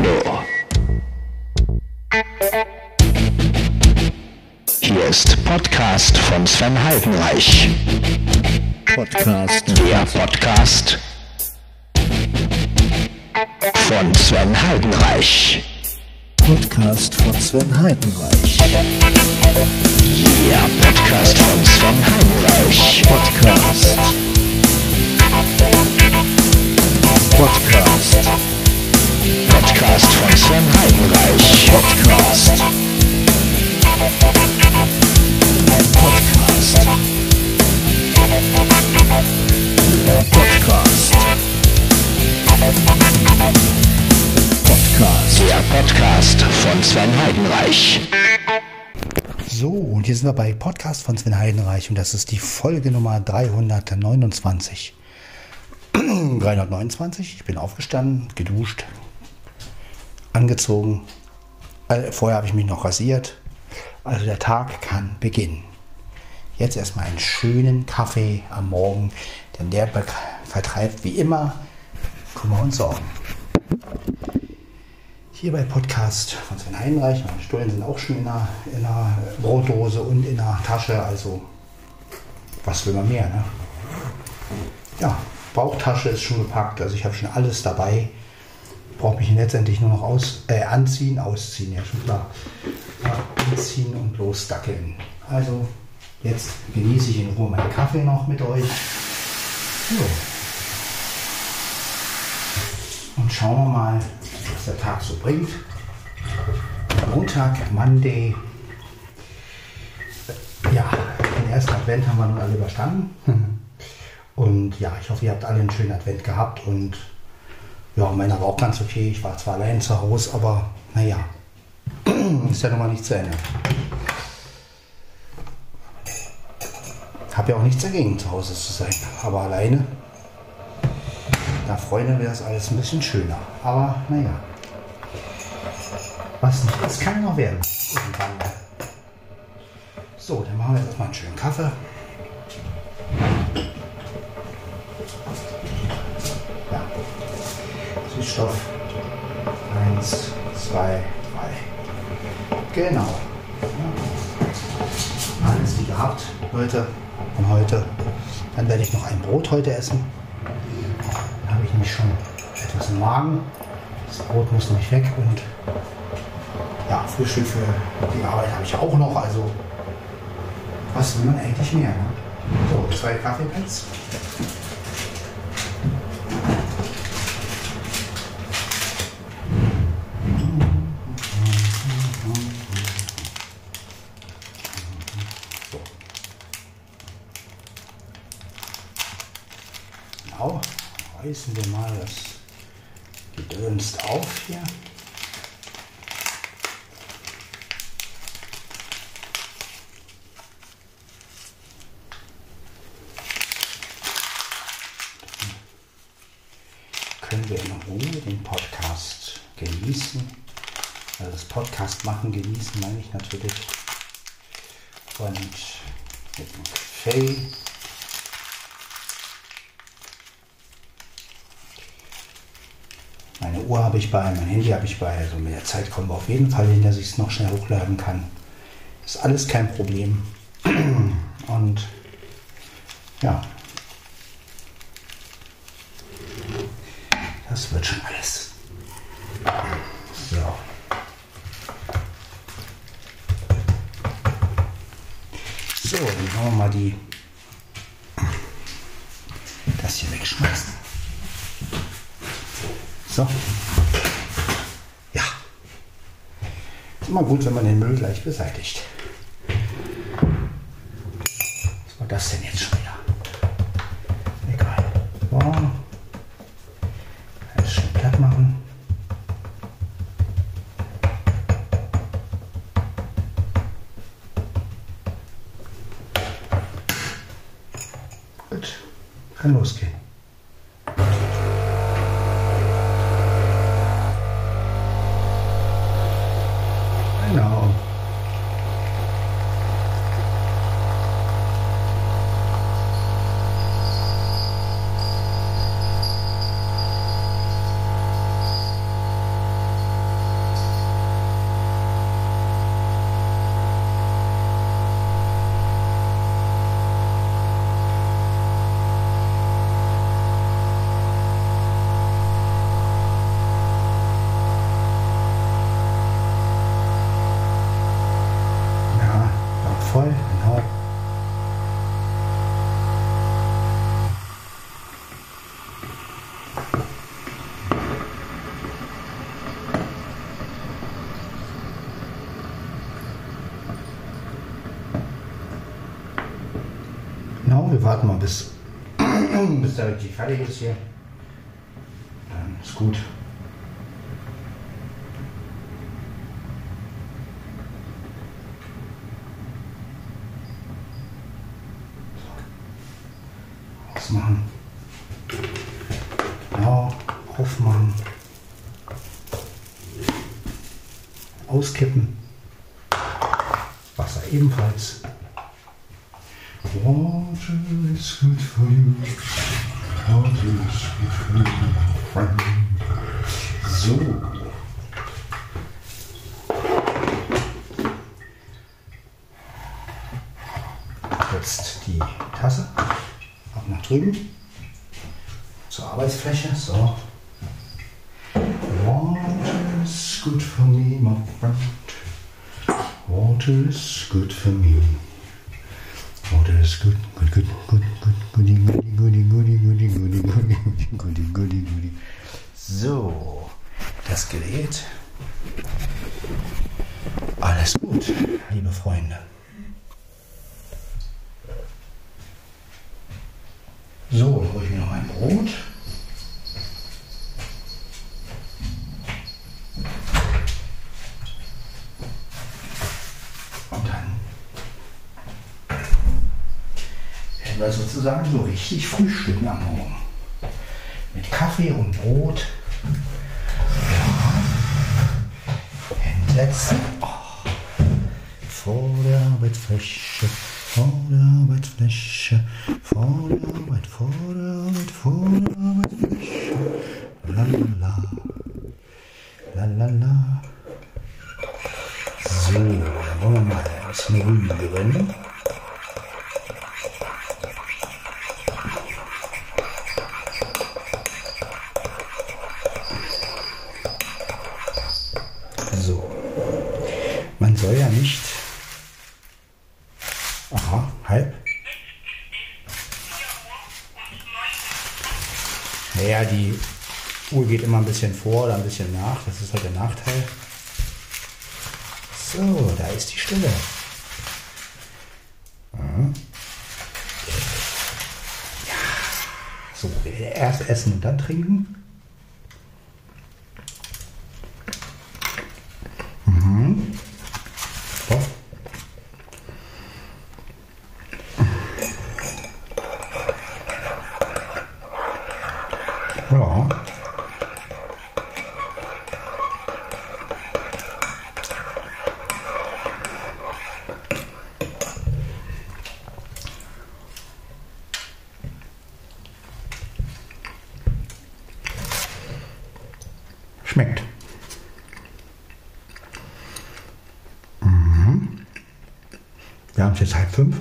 Tornado. Hier ist Podcast von Sven Heidenreich. Podcast. Der Podcast von Sven Heidenreich. Podcast von Sven Heidenreich. Der Podcast von Sven Heidenreich. Podcast. Podcast. Podcast von Sven Heidenreich. Podcast. Podcast. Podcast. Podcast. Der Podcast von Sven Heidenreich. So, und hier sind wir bei Podcast von Sven Heidenreich und das ist die Folge Nummer 329. 329, ich bin aufgestanden, geduscht, angezogen. Vorher habe ich mich noch rasiert. Also der Tag kann beginnen. Jetzt erstmal einen schönen Kaffee am Morgen, denn der vertreibt wie immer Kummer und Sorgen. Hier bei Podcast von Sven Heinreich. Meine Stullen sind auch schon in einer, in einer Brotdose und in einer Tasche. Also, was will man mehr, ne? Ja, Bauchtasche ist schon gepackt. Also, ich habe schon alles dabei. Brauche mich letztendlich nur noch aus, äh, anziehen, ausziehen, ja, schon klar. Ja, anziehen und losdackeln. Also, jetzt genieße ich in Ruhe meinen Kaffee noch mit euch. So. Und schauen wir mal, was der Tag so bringt. Montag, Monday. Ja, den ersten Advent haben wir nun alle überstanden. Und ja, ich hoffe, ihr habt alle einen schönen Advent gehabt. Und ja, meiner war auch ganz okay. Ich war zwar allein zu Hause, aber naja, ist ja nun mal nicht zu Ende. Hab ja auch nichts dagegen, zu Hause zu sein. Aber alleine da Freunde wäre das alles ein bisschen schöner. Aber naja. Was nicht ist, kann noch werden. Irgendwann. So, dann machen wir jetzt erstmal einen schönen Kaffee. Süßstoff. Eins, zwei, drei. Genau. Alles wie gehabt. Leute, und heute. Dann werde ich noch ein Brot heute essen. Da habe ich nämlich schon etwas im Magen. Das Brot muss nämlich weg und ja, Frühstück für die Arbeit habe ich auch noch. Also, was will man eigentlich mehr? Ne? So, zwei Kaffeepads. So. Genau, reißen wir mal das Gedöns auf hier. Können wir in Ruhe den Podcast genießen. Also das Podcast machen, genießen meine ich natürlich. Und mit dem Kaffee. Meine Uhr habe ich bei, mein Handy habe ich bei. Also mit der Zeit kommen wir auf jeden Fall hin, dass ich es noch schnell hochladen kann. Ist alles kein Problem. Und ja. Das wird schon alles. So. So, dann wollen wir mal die das hier wegschmeißen. So. Ja. Ist immer gut, wenn man den Müll gleich beseitigt. Was war das denn jetzt schon wieder? Egal. So. Alles schön platt machen. Gut. Kann losgehen. Wir warten mal bis, bis der richtig fertig ist hier. Dann ist gut. So. Ausmachen. Genau, aufmachen. Auskippen. Wasser ebenfalls. Water is good for you. Water is good for you, friend. So. Jetzt die Tasse. Ab nach drüben. Zur Arbeitsfläche. So. Water is good for me, my friend. Water is good for me. So, hole ich mir noch ein Brot. Und dann werden wir sozusagen so richtig frühstücken am Morgen. Mit Kaffee und Brot. Hinsetzen. Oh. Vor der Arbeitsfläche, vor der Arbeitsfläche, vorne, weit vorne, weit vorne, weit Fische. La la la. La la la. So, wollen wir mal erst eine ruhigere. So. Man soll ja nicht die Uhr geht immer ein bisschen vor oder ein bisschen nach. Das ist halt der Nachteil. So, da ist die Stille. Ja. Ja, So, erst essen und dann trinken. Mhm. Doch. Ja. Schmeckt. Mhm. Es jetzt halb fünf.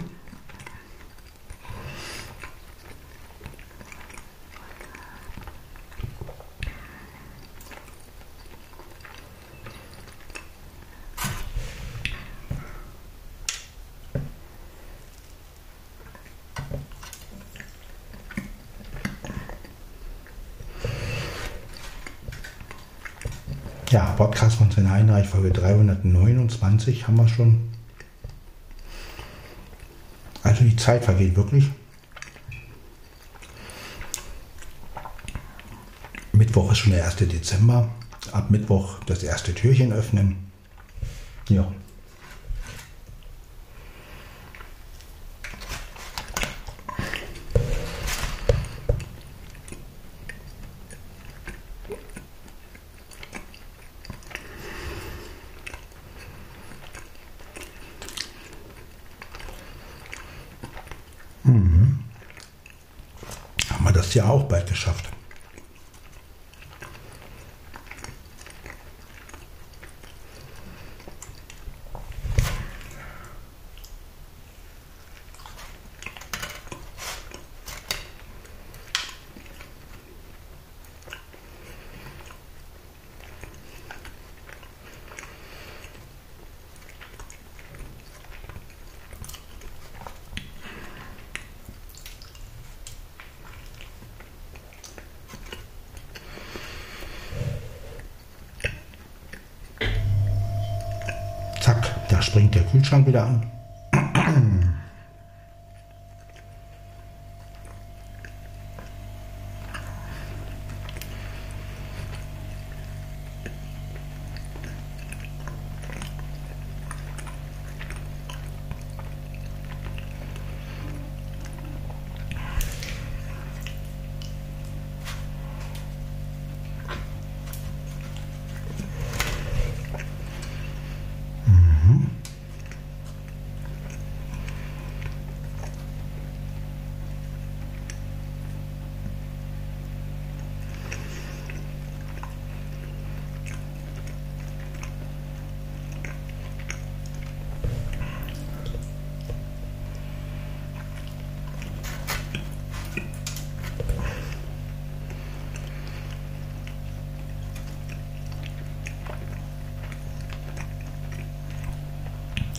Ja, Podcast von Sven Heinreich, Folge 329 haben wir schon. Also die Zeit vergeht wirklich. Mittwoch ist schon der 1. Dezember. Ab Mittwoch das erste Türchen öffnen. Ja. Haben wir das ja auch bald geschafft. Der Kühlschrank wieder an.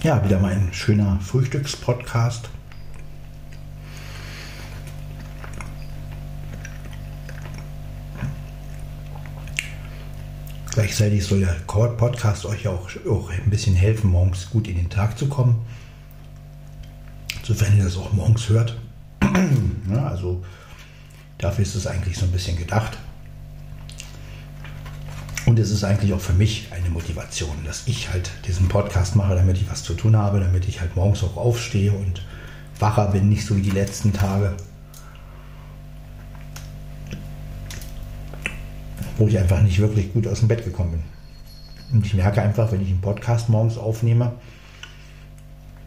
Ja, wieder mal ein schöner Frühstückspodcast. Gleichzeitig soll der Podcast euch auch, auch ein bisschen helfen, morgens gut in den Tag zu kommen. Sofern ihr das auch morgens hört. ja, also dafür ist es eigentlich so ein bisschen gedacht. Und es ist eigentlich auch für mich eine Motivation, dass ich halt diesen Podcast mache, damit ich was zu tun habe, damit ich halt morgens auch aufstehe und wacher bin, nicht so wie die letzten Tage. Wo ich einfach nicht wirklich gut aus dem Bett gekommen bin. Und ich merke einfach, wenn ich einen Podcast morgens aufnehme,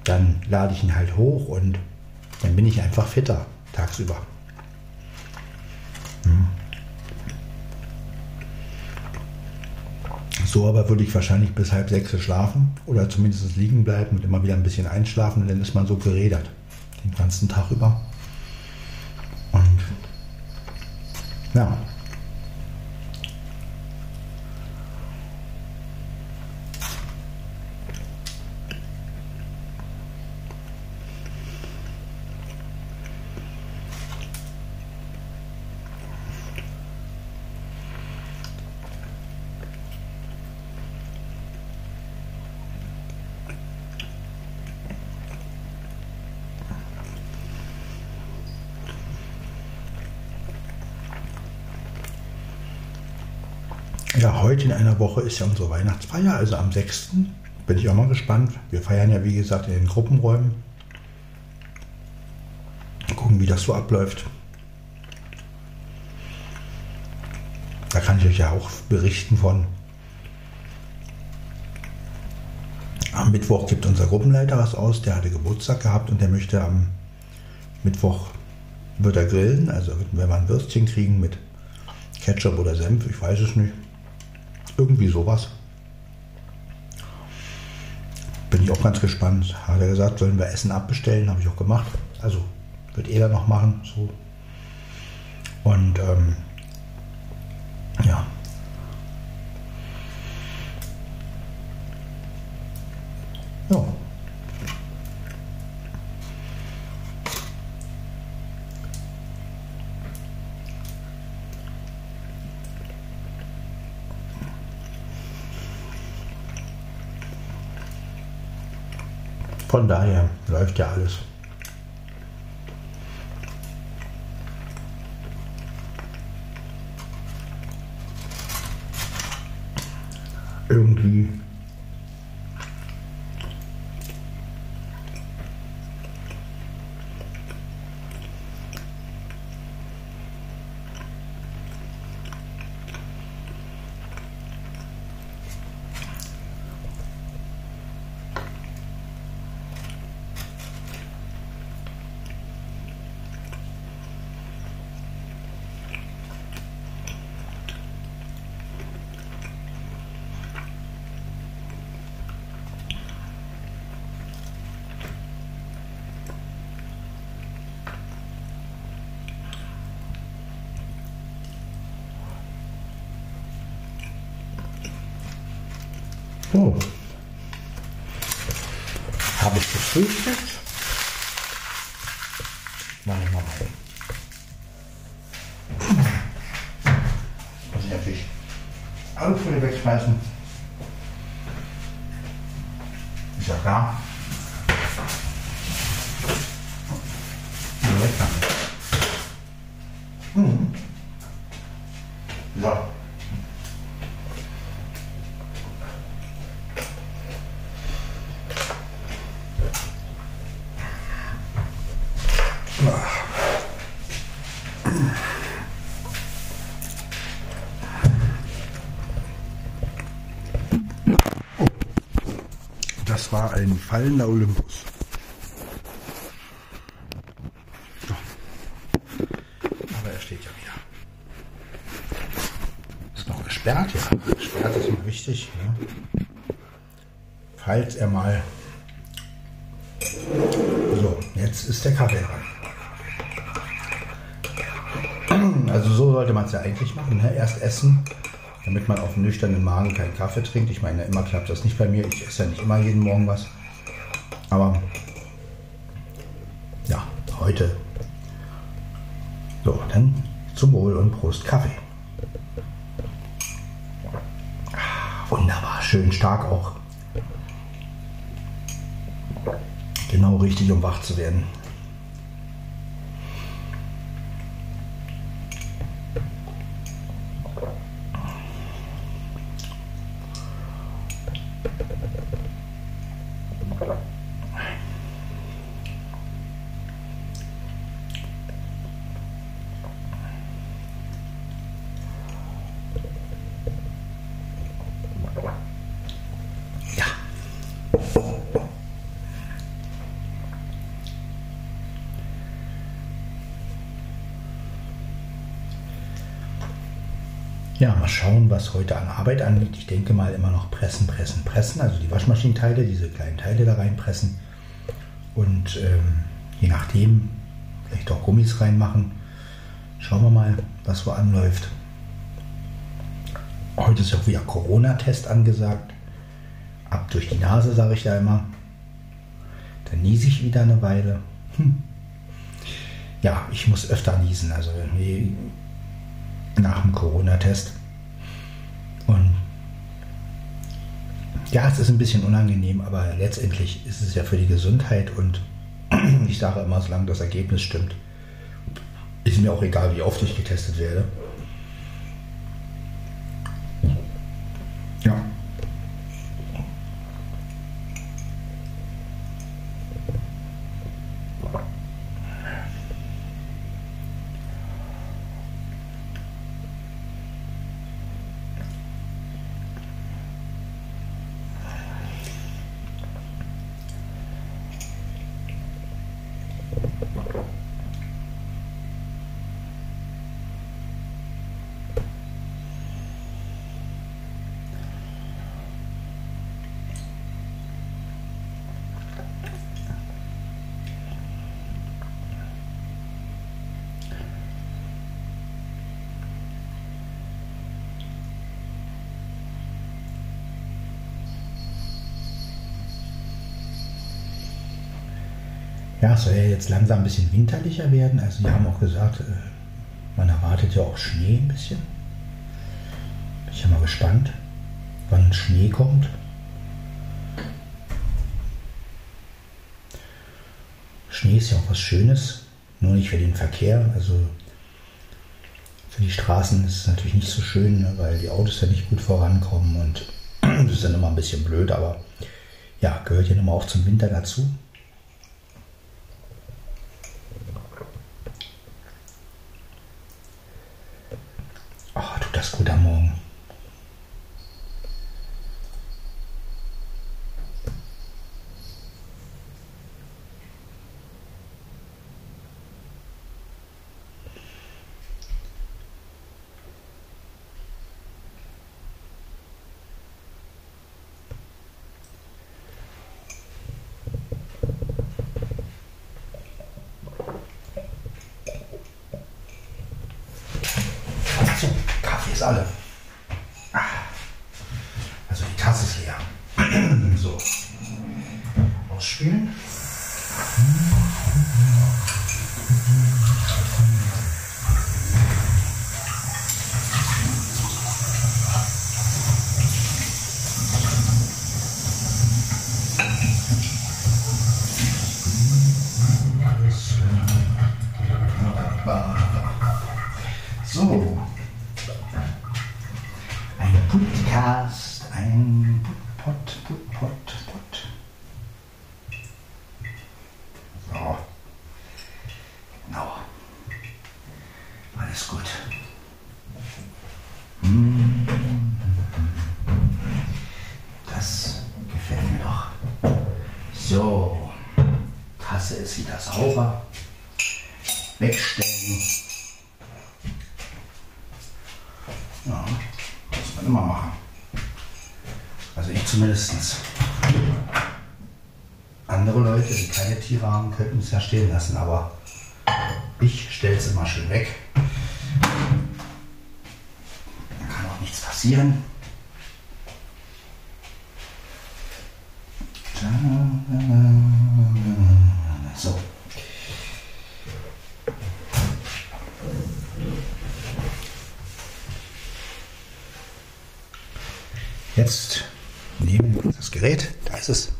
dann lade ich ihn halt hoch und dann bin ich einfach fitter tagsüber. So aber würde ich wahrscheinlich bis halb sechs schlafen oder zumindest liegen bleiben und immer wieder ein bisschen einschlafen und dann ist man so gerädert den ganzen Tag über. Und ja. Ja, heute in einer Woche ist ja unsere Weihnachtsfeier, also am 6. Bin ich auch mal gespannt. Wir feiern ja, wie gesagt, in den Gruppenräumen. Gucken, wie das so abläuft. Da kann ich euch ja auch berichten von. Am Mittwoch gibt unser Gruppenleiter was aus. Der hatte Geburtstag gehabt und der möchte am Mittwoch wird er grillen. Also wenn wir ein Würstchen kriegen mit Ketchup oder Senf, ich weiß es nicht. Irgendwie sowas. Bin ich auch ganz gespannt. Hat er gesagt, sollen wir Essen abbestellen? Habe ich auch gemacht. Also wird er noch machen. So. Und ähm. Ja. Von daher läuft ja alles. Irgendwie So. Habe ich gefrühstückt? Mal rein. Muss ich natürlich alle Folie wegschmeißen. Ist ja klar. War ein fallender Olympus. Aber er steht ja wieder. Ist noch gesperrt, ja. Gesperrt ist immer wichtig. Ja. Falls er mal. So, jetzt ist der Kaffee dran. Also so sollte man es ja eigentlich machen. Ne? Erst essen, damit man auf dem nüchternen Magen keinen Kaffee trinkt. Ich meine, immer klappt das nicht bei mir. Ich esse ja nicht immer jeden Morgen was. Aber ja, heute. So, dann zum Wohl und Prost Kaffee. Ah, Wunderbar, schön stark auch. Genau richtig, um wach zu werden. Ja, mal schauen, was heute an Arbeit anliegt. Ich denke mal immer noch pressen, pressen, pressen. Also die Waschmaschinenteile, diese kleinen Teile da reinpressen. Und ähm, je nachdem, vielleicht auch Gummis reinmachen. Schauen wir mal, was so anläuft. Heute ist ja auch wieder Corona-Test angesagt. Ab durch die Nase, sage ich da immer. Dann niese ich wieder eine Weile. Hm. Ja, ich muss öfter niesen. Also nach dem Corona-Test. Und ja, es ist ein bisschen unangenehm, aber letztendlich ist es ja für die Gesundheit und ich sage immer, solange das Ergebnis stimmt, ist mir auch egal, wie oft ich getestet werde. Ja, es soll ja jetzt langsam ein bisschen winterlicher werden. Also die haben auch gesagt, äh, man erwartet ja auch Schnee ein bisschen. Bin ich ja mal gespannt, wann Schnee kommt. Schnee ist ja auch was Schönes, nur nicht für den Verkehr. Also für die Straßen ist es natürlich nicht so schön, ne, weil die Autos ja nicht gut vorankommen und das ist dann immer ein bisschen blöd, aber ja, gehört ja mal auch zum Winter dazu. Oh, tut das gut am Morgen. So, Ist alle. mindestens. Andere Leute, die keine Tiere haben, könnten es ja stehen lassen, aber ich stelle es immer schön weg. Da kann auch nichts passieren. So. Jetzt Gerät, da ist es.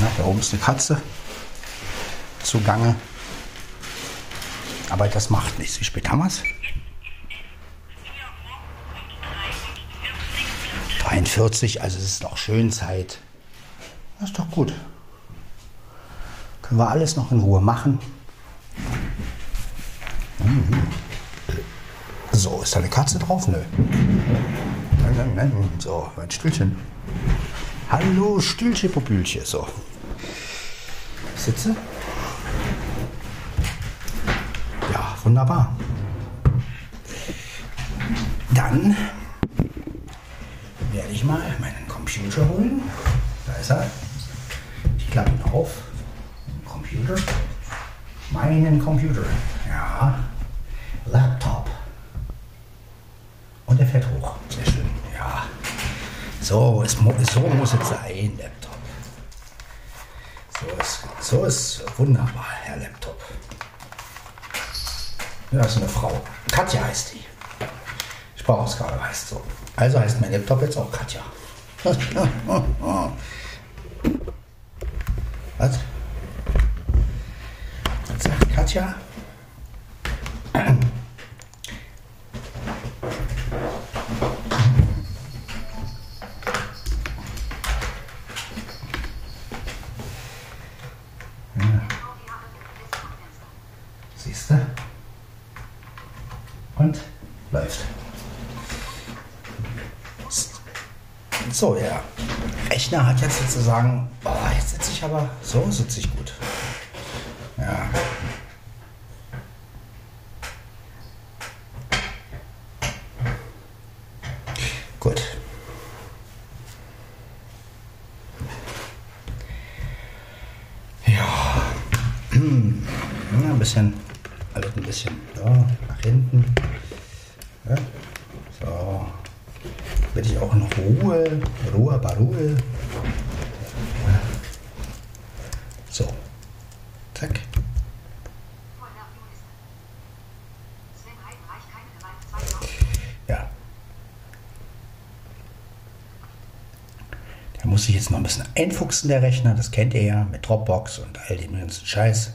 Na, da oben ist eine Katze zugange. Aber das macht nichts. Wie spät haben wir es? 43, also es ist noch schön Zeit. Das ist doch gut. Können wir alles noch in Ruhe machen. Mhm. So, ist da eine Katze drauf? Nö. Nein, nein, nein. So, mein Stühlchen. Hallo, Stühlchen, Popülchen. So. Sitze. Ja, wunderbar. Dann werde ich mal meinen Computer holen. Da ist er. Ich klappe ihn auf. Computer. Meinen Computer. Ja. Laptop. Und er fährt hoch. Sehr schön. Ja. So, es, so muss es sein, Laptop. So ist, so ist wunderbar, Herr Laptop. Ja, das ist eine Frau. Katja heißt die. Sprachausgabe heißt so. Also heißt mein Laptop jetzt auch Katja. Was? Katja? Und läuft. So, der Rechner hat jetzt sozusagen, oh, jetzt sitze ich aber, so sitze ich gut. Ja. Gut. Ja. Ja, ein bisschen, alles ein bisschen ja, nach hinten. Ja. So. Werde ich auch in Ruhe, Ruhe, aber Ruhe. So. Zack. Ja. Jetzt noch ein bisschen einfuchsen, der Rechner. Das kennt ihr ja mit Dropbox und all dem ganzen Scheiß.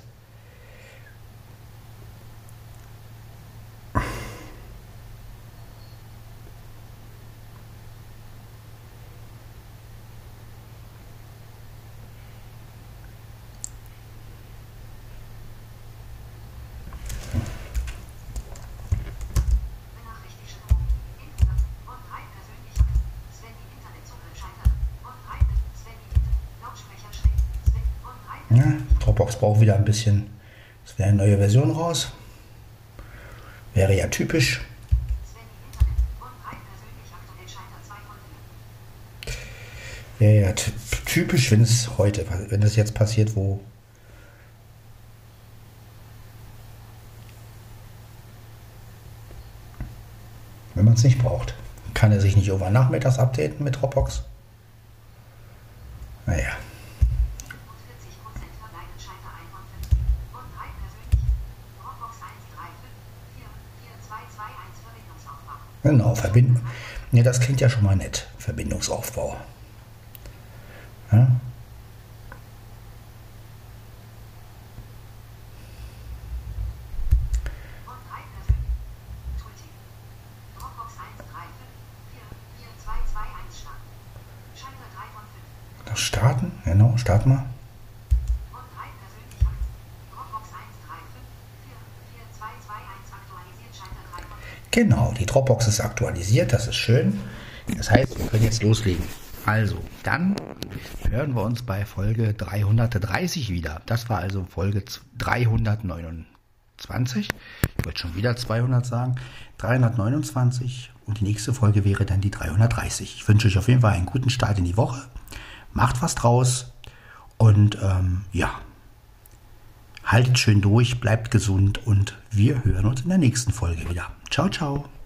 Ja, Dropbox braucht wieder ein bisschen. Es wäre eine neue Version raus. Wäre ja typisch. Wäre ja ty- typisch, wenn es heute, wenn es jetzt passiert, wo. Wenn man es nicht braucht. Kann er sich nicht irgendwann nachmittags updaten mit Dropbox? Genau, Verbindung. Ja, das klingt ja schon mal nett. Verbindungsaufbau. Ja? Starten? Genau, starten wir. Genau, die Dropbox ist aktualisiert, das ist schön. Das heißt, wir können jetzt loslegen. Also, dann hören wir uns bei Folge 330 wieder. Das war also Folge 329. Ich wollte schon wieder 200 sagen. 329 und die nächste Folge wäre dann die 330. Ich wünsche euch auf jeden Fall einen guten Start in die Woche. Macht was draus und ähm, ja, haltet schön durch, bleibt gesund und wir hören uns in der nächsten Folge wieder. Ciao, ciao.